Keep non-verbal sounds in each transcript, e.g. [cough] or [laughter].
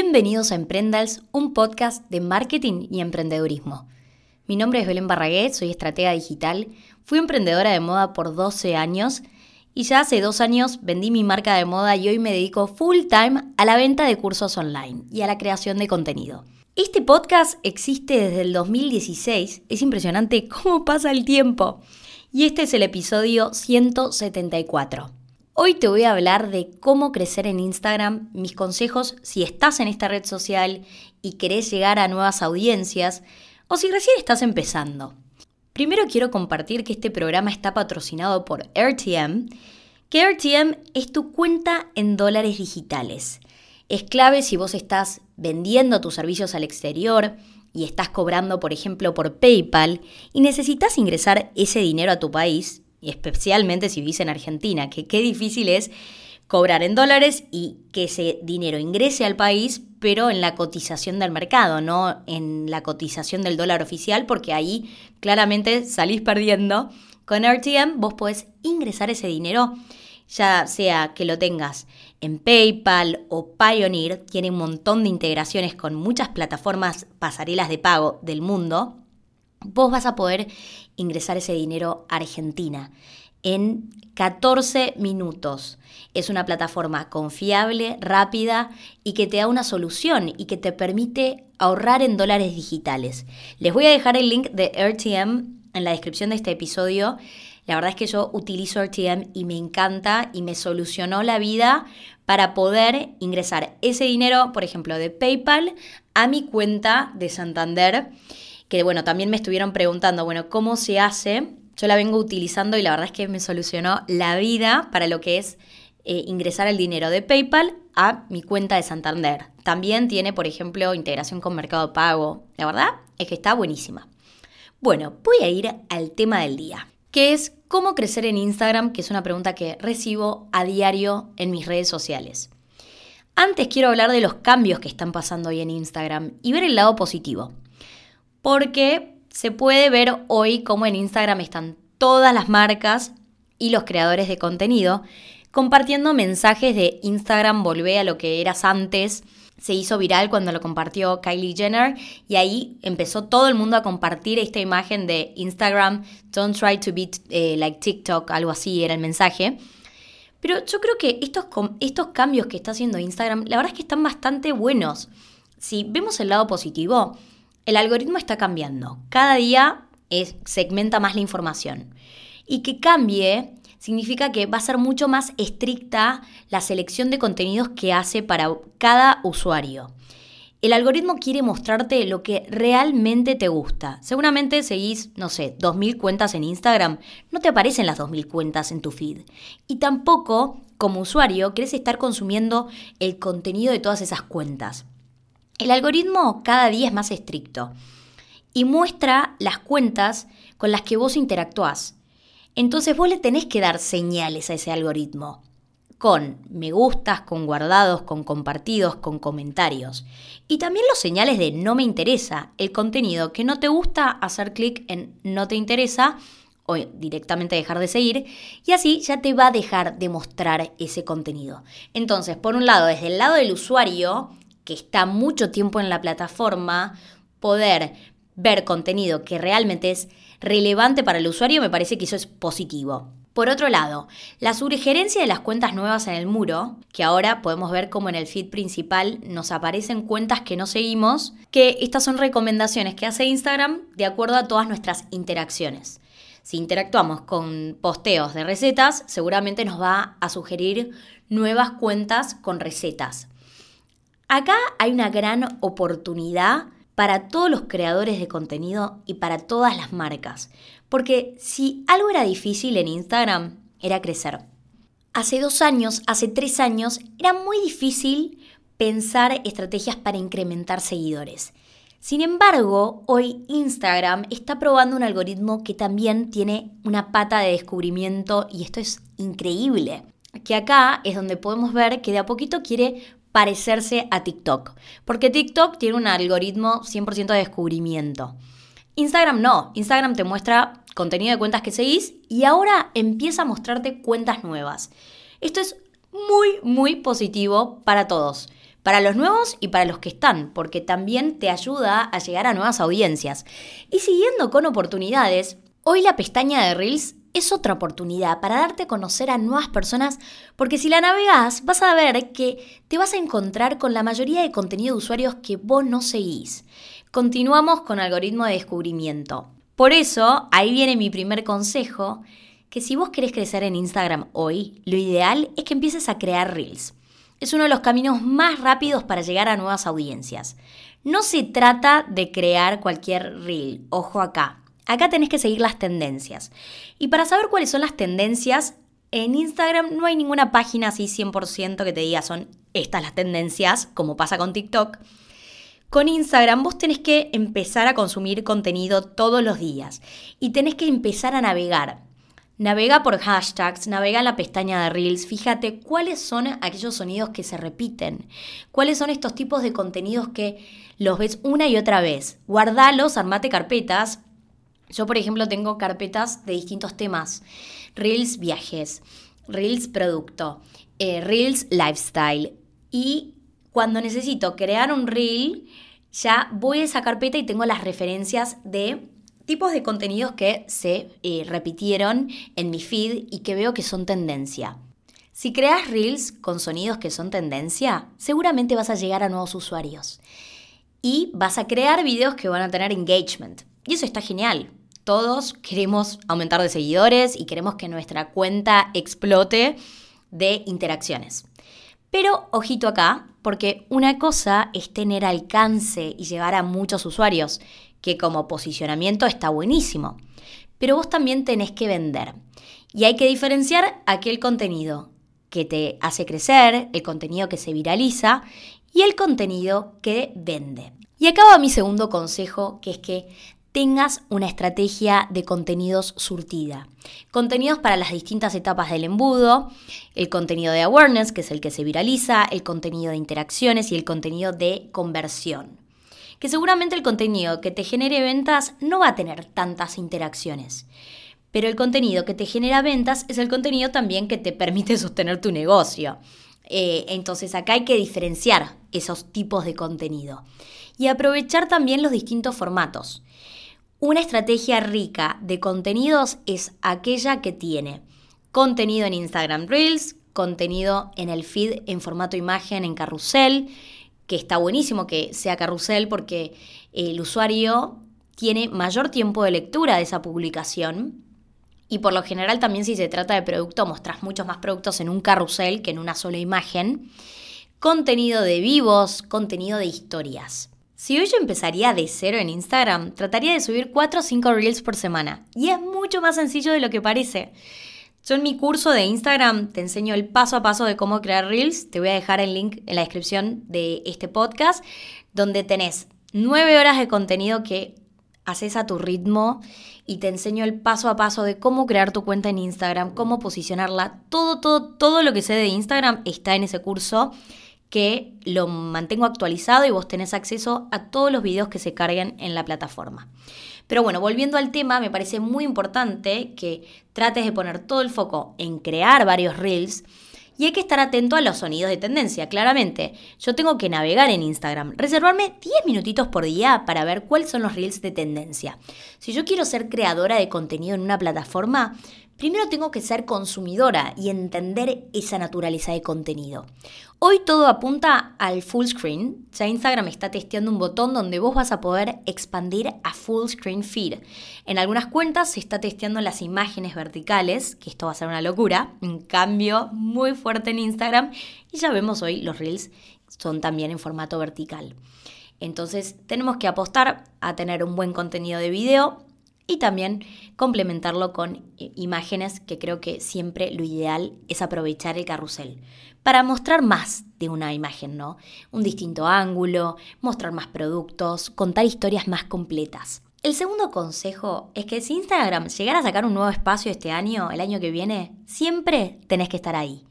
Bienvenidos a Emprendals, un podcast de marketing y emprendedurismo. Mi nombre es Belén Barraguet, soy estratega digital, fui emprendedora de moda por 12 años y ya hace dos años vendí mi marca de moda y hoy me dedico full time a la venta de cursos online y a la creación de contenido. Este podcast existe desde el 2016, es impresionante cómo pasa el tiempo. Y este es el episodio 174. Hoy te voy a hablar de cómo crecer en Instagram, mis consejos si estás en esta red social y querés llegar a nuevas audiencias o si recién estás empezando. Primero quiero compartir que este programa está patrocinado por RTM, que RTM es tu cuenta en dólares digitales. Es clave si vos estás vendiendo tus servicios al exterior y estás cobrando, por ejemplo, por PayPal y necesitas ingresar ese dinero a tu país, y especialmente si vivís en Argentina, que qué difícil es cobrar en dólares y que ese dinero ingrese al país, pero en la cotización del mercado, no en la cotización del dólar oficial, porque ahí claramente salís perdiendo. Con RTM vos podés ingresar ese dinero, ya sea que lo tengas en PayPal o Pioneer, tiene un montón de integraciones con muchas plataformas pasarelas de pago del mundo vos vas a poder ingresar ese dinero a Argentina en 14 minutos. Es una plataforma confiable, rápida y que te da una solución y que te permite ahorrar en dólares digitales. Les voy a dejar el link de RTM en la descripción de este episodio. La verdad es que yo utilizo RTM y me encanta y me solucionó la vida para poder ingresar ese dinero, por ejemplo, de PayPal a mi cuenta de Santander que bueno, también me estuvieron preguntando, bueno, ¿cómo se hace? Yo la vengo utilizando y la verdad es que me solucionó la vida para lo que es eh, ingresar el dinero de PayPal a mi cuenta de Santander. También tiene, por ejemplo, integración con Mercado Pago. La verdad es que está buenísima. Bueno, voy a ir al tema del día, que es cómo crecer en Instagram, que es una pregunta que recibo a diario en mis redes sociales. Antes quiero hablar de los cambios que están pasando hoy en Instagram y ver el lado positivo porque se puede ver hoy cómo en Instagram están todas las marcas y los creadores de contenido compartiendo mensajes de Instagram volvé a lo que eras antes. Se hizo viral cuando lo compartió Kylie Jenner y ahí empezó todo el mundo a compartir esta imagen de Instagram, don't try to be eh, like TikTok, algo así era el mensaje. Pero yo creo que estos, estos cambios que está haciendo Instagram, la verdad es que están bastante buenos. Si vemos el lado positivo, el algoritmo está cambiando. Cada día segmenta más la información. Y que cambie significa que va a ser mucho más estricta la selección de contenidos que hace para cada usuario. El algoritmo quiere mostrarte lo que realmente te gusta. Seguramente seguís, no sé, 2.000 cuentas en Instagram. No te aparecen las 2.000 cuentas en tu feed. Y tampoco, como usuario, querés estar consumiendo el contenido de todas esas cuentas. El algoritmo cada día es más estricto y muestra las cuentas con las que vos interactuás. Entonces vos le tenés que dar señales a ese algoritmo con me gustas, con guardados, con compartidos, con comentarios. Y también los señales de no me interesa, el contenido que no te gusta, hacer clic en no te interesa o directamente dejar de seguir y así ya te va a dejar de mostrar ese contenido. Entonces, por un lado, desde el lado del usuario, que está mucho tiempo en la plataforma, poder ver contenido que realmente es relevante para el usuario, me parece que eso es positivo. Por otro lado, la sugerencia de las cuentas nuevas en el muro, que ahora podemos ver como en el feed principal nos aparecen cuentas que no seguimos, que estas son recomendaciones que hace Instagram de acuerdo a todas nuestras interacciones. Si interactuamos con posteos de recetas, seguramente nos va a sugerir nuevas cuentas con recetas. Acá hay una gran oportunidad para todos los creadores de contenido y para todas las marcas. Porque si algo era difícil en Instagram, era crecer. Hace dos años, hace tres años, era muy difícil pensar estrategias para incrementar seguidores. Sin embargo, hoy Instagram está probando un algoritmo que también tiene una pata de descubrimiento y esto es increíble. Que acá es donde podemos ver que de a poquito quiere parecerse a TikTok, porque TikTok tiene un algoritmo 100% de descubrimiento. Instagram no, Instagram te muestra contenido de cuentas que seguís y ahora empieza a mostrarte cuentas nuevas. Esto es muy, muy positivo para todos, para los nuevos y para los que están, porque también te ayuda a llegar a nuevas audiencias. Y siguiendo con oportunidades, hoy la pestaña de Reels es otra oportunidad para darte a conocer a nuevas personas, porque si la navegas vas a ver que te vas a encontrar con la mayoría de contenido de usuarios que vos no seguís. Continuamos con algoritmo de descubrimiento. Por eso, ahí viene mi primer consejo, que si vos querés crecer en Instagram hoy, lo ideal es que empieces a crear reels. Es uno de los caminos más rápidos para llegar a nuevas audiencias. No se trata de crear cualquier reel, ojo acá. Acá tenés que seguir las tendencias. Y para saber cuáles son las tendencias, en Instagram no hay ninguna página así 100% que te diga son estas las tendencias, como pasa con TikTok. Con Instagram vos tenés que empezar a consumir contenido todos los días y tenés que empezar a navegar. Navega por hashtags, navega en la pestaña de Reels, fíjate cuáles son aquellos sonidos que se repiten, cuáles son estos tipos de contenidos que los ves una y otra vez. Guardalos, armate carpetas yo, por ejemplo, tengo carpetas de distintos temas. Reels viajes, Reels producto, eh, Reels lifestyle. Y cuando necesito crear un Reel, ya voy a esa carpeta y tengo las referencias de tipos de contenidos que se eh, repitieron en mi feed y que veo que son tendencia. Si creas reels con sonidos que son tendencia, seguramente vas a llegar a nuevos usuarios. Y vas a crear videos que van a tener engagement. Y eso está genial todos queremos aumentar de seguidores y queremos que nuestra cuenta explote de interacciones. Pero ojito acá, porque una cosa es tener alcance y llegar a muchos usuarios, que como posicionamiento está buenísimo. Pero vos también tenés que vender. Y hay que diferenciar aquel contenido que te hace crecer, el contenido que se viraliza y el contenido que vende. Y acaba mi segundo consejo, que es que tengas una estrategia de contenidos surtida. Contenidos para las distintas etapas del embudo, el contenido de awareness, que es el que se viraliza, el contenido de interacciones y el contenido de conversión. Que seguramente el contenido que te genere ventas no va a tener tantas interacciones. Pero el contenido que te genera ventas es el contenido también que te permite [laughs] sostener tu negocio. Eh, entonces acá hay que diferenciar esos tipos de contenido y aprovechar también los distintos formatos. Una estrategia rica de contenidos es aquella que tiene contenido en Instagram Reels, contenido en el feed en formato imagen en carrusel, que está buenísimo que sea carrusel porque el usuario tiene mayor tiempo de lectura de esa publicación. Y por lo general también si se trata de producto, mostrás muchos más productos en un carrusel que en una sola imagen. Contenido de vivos, contenido de historias. Si hoy yo empezaría de cero en Instagram, trataría de subir 4 o 5 reels por semana. Y es mucho más sencillo de lo que parece. Yo en mi curso de Instagram te enseño el paso a paso de cómo crear reels. Te voy a dejar el link en la descripción de este podcast, donde tenés 9 horas de contenido que haces a tu ritmo y te enseño el paso a paso de cómo crear tu cuenta en Instagram, cómo posicionarla. Todo, todo, todo lo que sé de Instagram está en ese curso que lo mantengo actualizado y vos tenés acceso a todos los videos que se carguen en la plataforma. Pero bueno, volviendo al tema, me parece muy importante que trates de poner todo el foco en crear varios reels y hay que estar atento a los sonidos de tendencia, claramente. Yo tengo que navegar en Instagram, reservarme 10 minutitos por día para ver cuáles son los reels de tendencia. Si yo quiero ser creadora de contenido en una plataforma, primero tengo que ser consumidora y entender esa naturaleza de contenido. Hoy todo apunta al full screen. Ya Instagram está testeando un botón donde vos vas a poder expandir a full screen feed. En algunas cuentas se está testeando las imágenes verticales, que esto va a ser una locura, un cambio muy fuerte en Instagram. Y ya vemos hoy los reels son también en formato vertical. Entonces tenemos que apostar a tener un buen contenido de video y también complementarlo con imágenes, que creo que siempre lo ideal es aprovechar el carrusel para mostrar más de una imagen, ¿no? Un distinto ángulo, mostrar más productos, contar historias más completas. El segundo consejo es que si Instagram llegara a sacar un nuevo espacio este año, el año que viene, siempre tenés que estar ahí.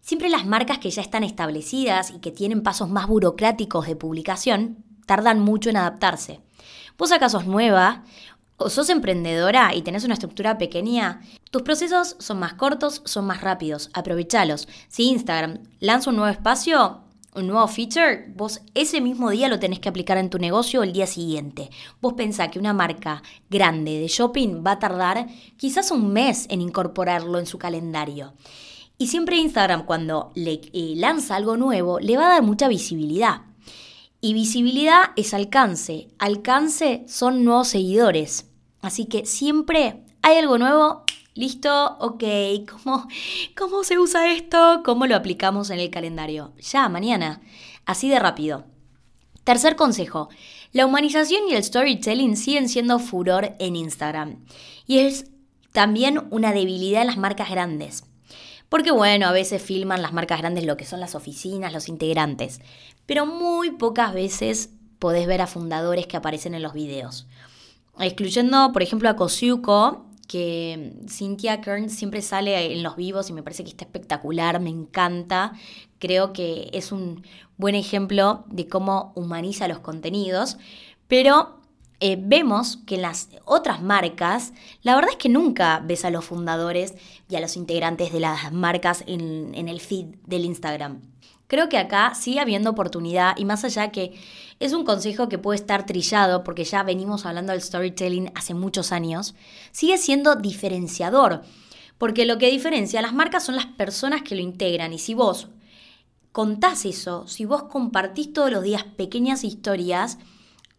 Siempre las marcas que ya están establecidas y que tienen pasos más burocráticos de publicación tardan mucho en adaptarse. Vos acaso sos nueva o sos emprendedora y tenés una estructura pequeña, tus procesos son más cortos, son más rápidos, aprovechalos. Si Instagram lanza un nuevo espacio, un nuevo feature, vos ese mismo día lo tenés que aplicar en tu negocio el día siguiente. Vos pensás que una marca grande de shopping va a tardar quizás un mes en incorporarlo en su calendario. Y siempre Instagram cuando le eh, lanza algo nuevo le va a dar mucha visibilidad. Y visibilidad es alcance. Alcance son nuevos seguidores. Así que siempre hay algo nuevo. Listo, ok, [laughs] ¿Cómo, ¿cómo se usa esto? ¿Cómo lo aplicamos en el calendario? Ya, mañana. Así de rápido. Tercer consejo. La humanización y el storytelling siguen siendo furor en Instagram. Y es también una debilidad en las marcas grandes. Porque bueno, a veces filman las marcas grandes lo que son las oficinas, los integrantes, pero muy pocas veces podés ver a fundadores que aparecen en los videos. Excluyendo, por ejemplo, a Kosiuko, que Cynthia Kern siempre sale en los vivos y me parece que está espectacular, me encanta. Creo que es un buen ejemplo de cómo humaniza los contenidos, pero eh, vemos que en las otras marcas, la verdad es que nunca ves a los fundadores y a los integrantes de las marcas en, en el feed del Instagram. Creo que acá sigue habiendo oportunidad y más allá que es un consejo que puede estar trillado porque ya venimos hablando del storytelling hace muchos años, sigue siendo diferenciador. Porque lo que diferencia a las marcas son las personas que lo integran y si vos contás eso, si vos compartís todos los días pequeñas historias,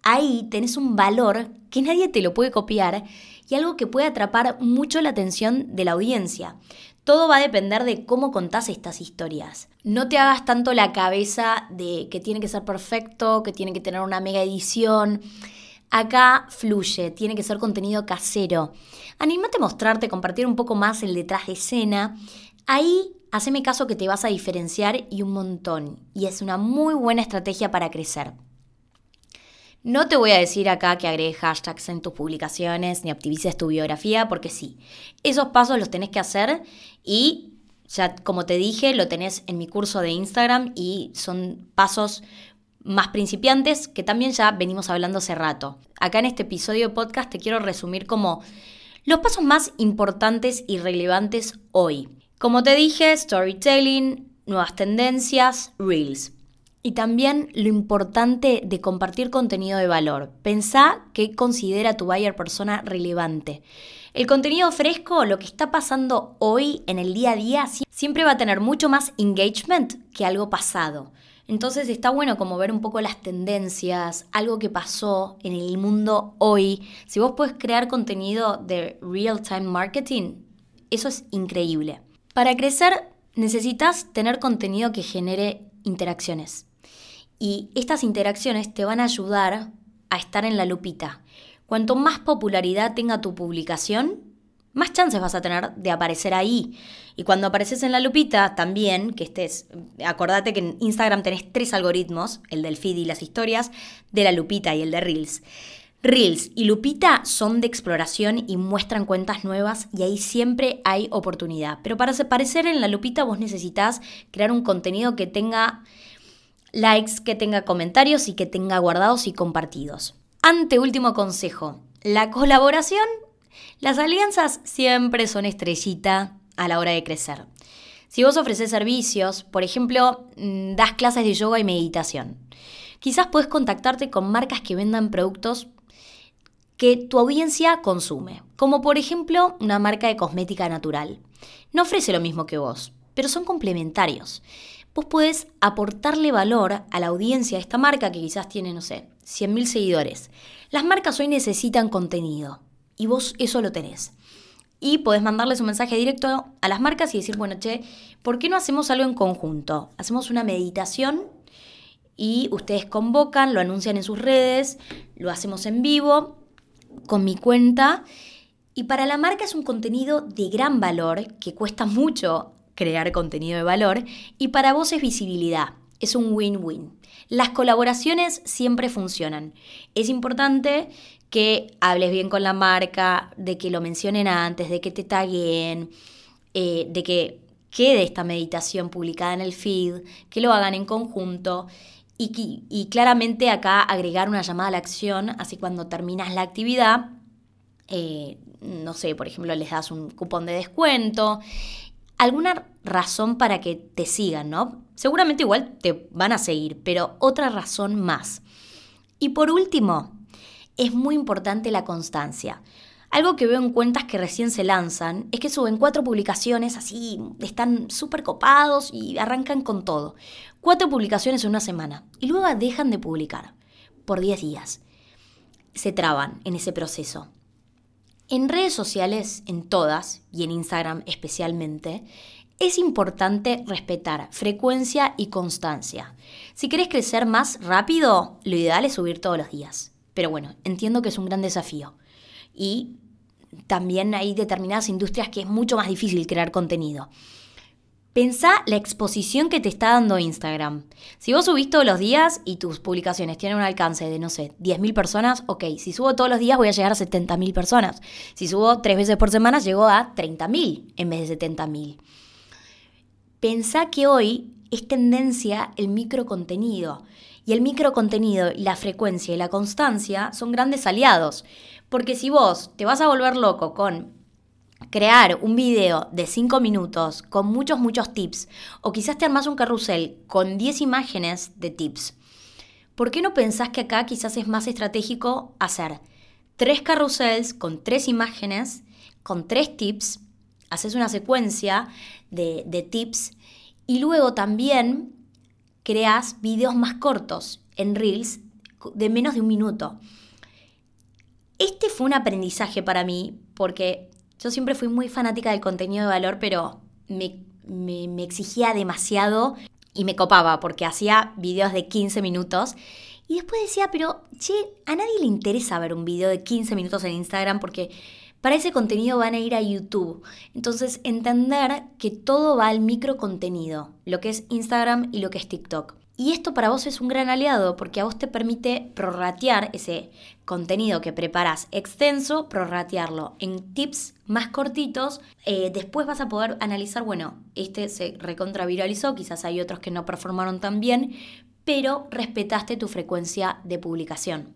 ahí tenés un valor que nadie te lo puede copiar y algo que puede atrapar mucho la atención de la audiencia. Todo va a depender de cómo contás estas historias. No te hagas tanto la cabeza de que tiene que ser perfecto, que tiene que tener una mega edición. Acá fluye, tiene que ser contenido casero. Anímate a mostrarte, compartir un poco más el detrás de escena. Ahí haceme caso que te vas a diferenciar y un montón. Y es una muy buena estrategia para crecer. No te voy a decir acá que agregues hashtags en tus publicaciones ni optimices tu biografía, porque sí, esos pasos los tenés que hacer y ya como te dije, lo tenés en mi curso de Instagram y son pasos más principiantes que también ya venimos hablando hace rato. Acá en este episodio de podcast te quiero resumir como los pasos más importantes y relevantes hoy. Como te dije, storytelling, nuevas tendencias, reels. Y también lo importante de compartir contenido de valor. Pensá que considera tu buyer persona relevante. El contenido fresco, lo que está pasando hoy en el día a día, siempre va a tener mucho más engagement que algo pasado. Entonces está bueno como ver un poco las tendencias, algo que pasó en el mundo hoy. Si vos puedes crear contenido de real-time marketing, eso es increíble. Para crecer necesitas tener contenido que genere interacciones. Y estas interacciones te van a ayudar a estar en la lupita. Cuanto más popularidad tenga tu publicación, más chances vas a tener de aparecer ahí. Y cuando apareces en la lupita, también, que estés, acordate que en Instagram tenés tres algoritmos, el del feed y las historias, de la lupita y el de Reels. Reels y Lupita son de exploración y muestran cuentas nuevas y ahí siempre hay oportunidad. Pero para aparecer en la Lupita vos necesitas crear un contenido que tenga likes, que tenga comentarios y que tenga guardados y compartidos. Ante último consejo, la colaboración, las alianzas siempre son estrellita a la hora de crecer. Si vos ofreces servicios, por ejemplo, mm, das clases de yoga y meditación, quizás puedes contactarte con marcas que vendan productos que tu audiencia consume, como por ejemplo una marca de cosmética natural. No ofrece lo mismo que vos, pero son complementarios vos podés aportarle valor a la audiencia de esta marca que quizás tiene, no sé, 100.000 seguidores. Las marcas hoy necesitan contenido y vos eso lo tenés. Y podés mandarles un mensaje directo a las marcas y decir, bueno, che, ¿por qué no hacemos algo en conjunto? Hacemos una meditación y ustedes convocan, lo anuncian en sus redes, lo hacemos en vivo con mi cuenta. Y para la marca es un contenido de gran valor que cuesta mucho crear contenido de valor y para vos es visibilidad. Es un win-win. Las colaboraciones siempre funcionan. Es importante que hables bien con la marca, de que lo mencionen antes, de que te taguen, eh, de que quede esta meditación publicada en el feed, que lo hagan en conjunto y, y, claramente acá agregar una llamada a la acción, así cuando terminas la actividad, eh, no sé, por ejemplo, les das un cupón de descuento alguna razón para que te sigan, ¿no? Seguramente igual te van a seguir, pero otra razón más. Y por último, es muy importante la constancia. Algo que veo en cuentas que recién se lanzan es que suben cuatro publicaciones así, están súper copados y arrancan con todo. Cuatro publicaciones en una semana y luego dejan de publicar por 10 días. Se traban en ese proceso. En redes sociales, en todas, y en Instagram especialmente, es importante respetar frecuencia y constancia. Si quieres crecer más rápido, lo ideal es subir todos los días. Pero bueno, entiendo que es un gran desafío. Y también hay determinadas industrias que es mucho más difícil crear contenido. Pensá la exposición que te está dando Instagram. Si vos subís todos los días y tus publicaciones tienen un alcance de, no sé, 10.000 personas, ok, si subo todos los días voy a llegar a 70.000 personas. Si subo tres veces por semana, llego a 30.000 en vez de 70.000. Pensá que hoy es tendencia el microcontenido. Y el microcontenido, la frecuencia y la constancia son grandes aliados. Porque si vos te vas a volver loco con crear un video de 5 minutos con muchos, muchos tips, o quizás te armas un carrusel con 10 imágenes de tips, ¿por qué no pensás que acá quizás es más estratégico hacer tres carrusels con tres imágenes, con tres tips, haces una secuencia de, de tips y luego también creas videos más cortos en Reels de menos de un minuto. Este fue un aprendizaje para mí porque yo siempre fui muy fanática del contenido de valor, pero me, me, exigía demasiado y me copaba porque hacía videos de 15 minutos. Y después decía, pero, che, a nadie le interesa ver un video de 15 minutos en Instagram porque para ese contenido van a ir a YouTube. Entonces, entender que todo va al micro contenido, lo que es Instagram y lo que es TikTok. Y esto para vos es un gran aliado porque a vos te permite prorratear ese contenido que preparas extenso, prorratearlo en tips más cortitos. Eh, después vas a poder analizar, bueno, este se recontraviralizó, quizás hay otros que no performaron tan bien, pero respetaste tu frecuencia de publicación.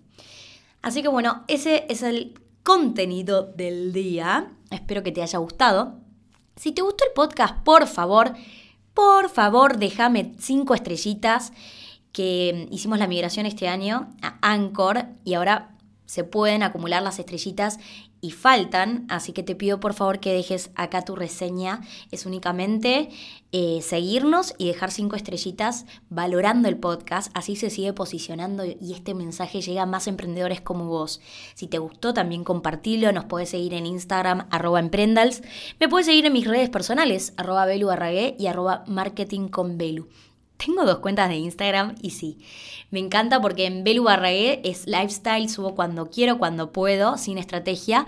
Así que bueno, ese es el contenido del día. Espero que te haya gustado. Si te gustó el podcast, por favor, por favor déjame cinco estrellitas que hicimos la migración este año a Anchor y ahora se pueden acumular las estrellitas y faltan, así que te pido por favor que dejes acá tu reseña. Es únicamente eh, seguirnos y dejar cinco estrellitas valorando el podcast, así se sigue posicionando y este mensaje llega a más emprendedores como vos. Si te gustó, también compartilo, nos puedes seguir en Instagram, arroba emprendals, me puedes seguir en mis redes personales, arroba Belu y arroba marketing con. Tengo dos cuentas de Instagram y sí, me encanta porque en Belu Barragué es lifestyle, subo cuando quiero, cuando puedo, sin estrategia.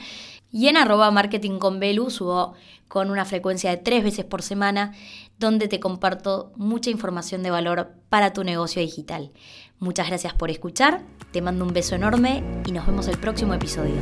Y en arroba marketing con subo con una frecuencia de tres veces por semana, donde te comparto mucha información de valor para tu negocio digital. Muchas gracias por escuchar, te mando un beso enorme y nos vemos el próximo episodio.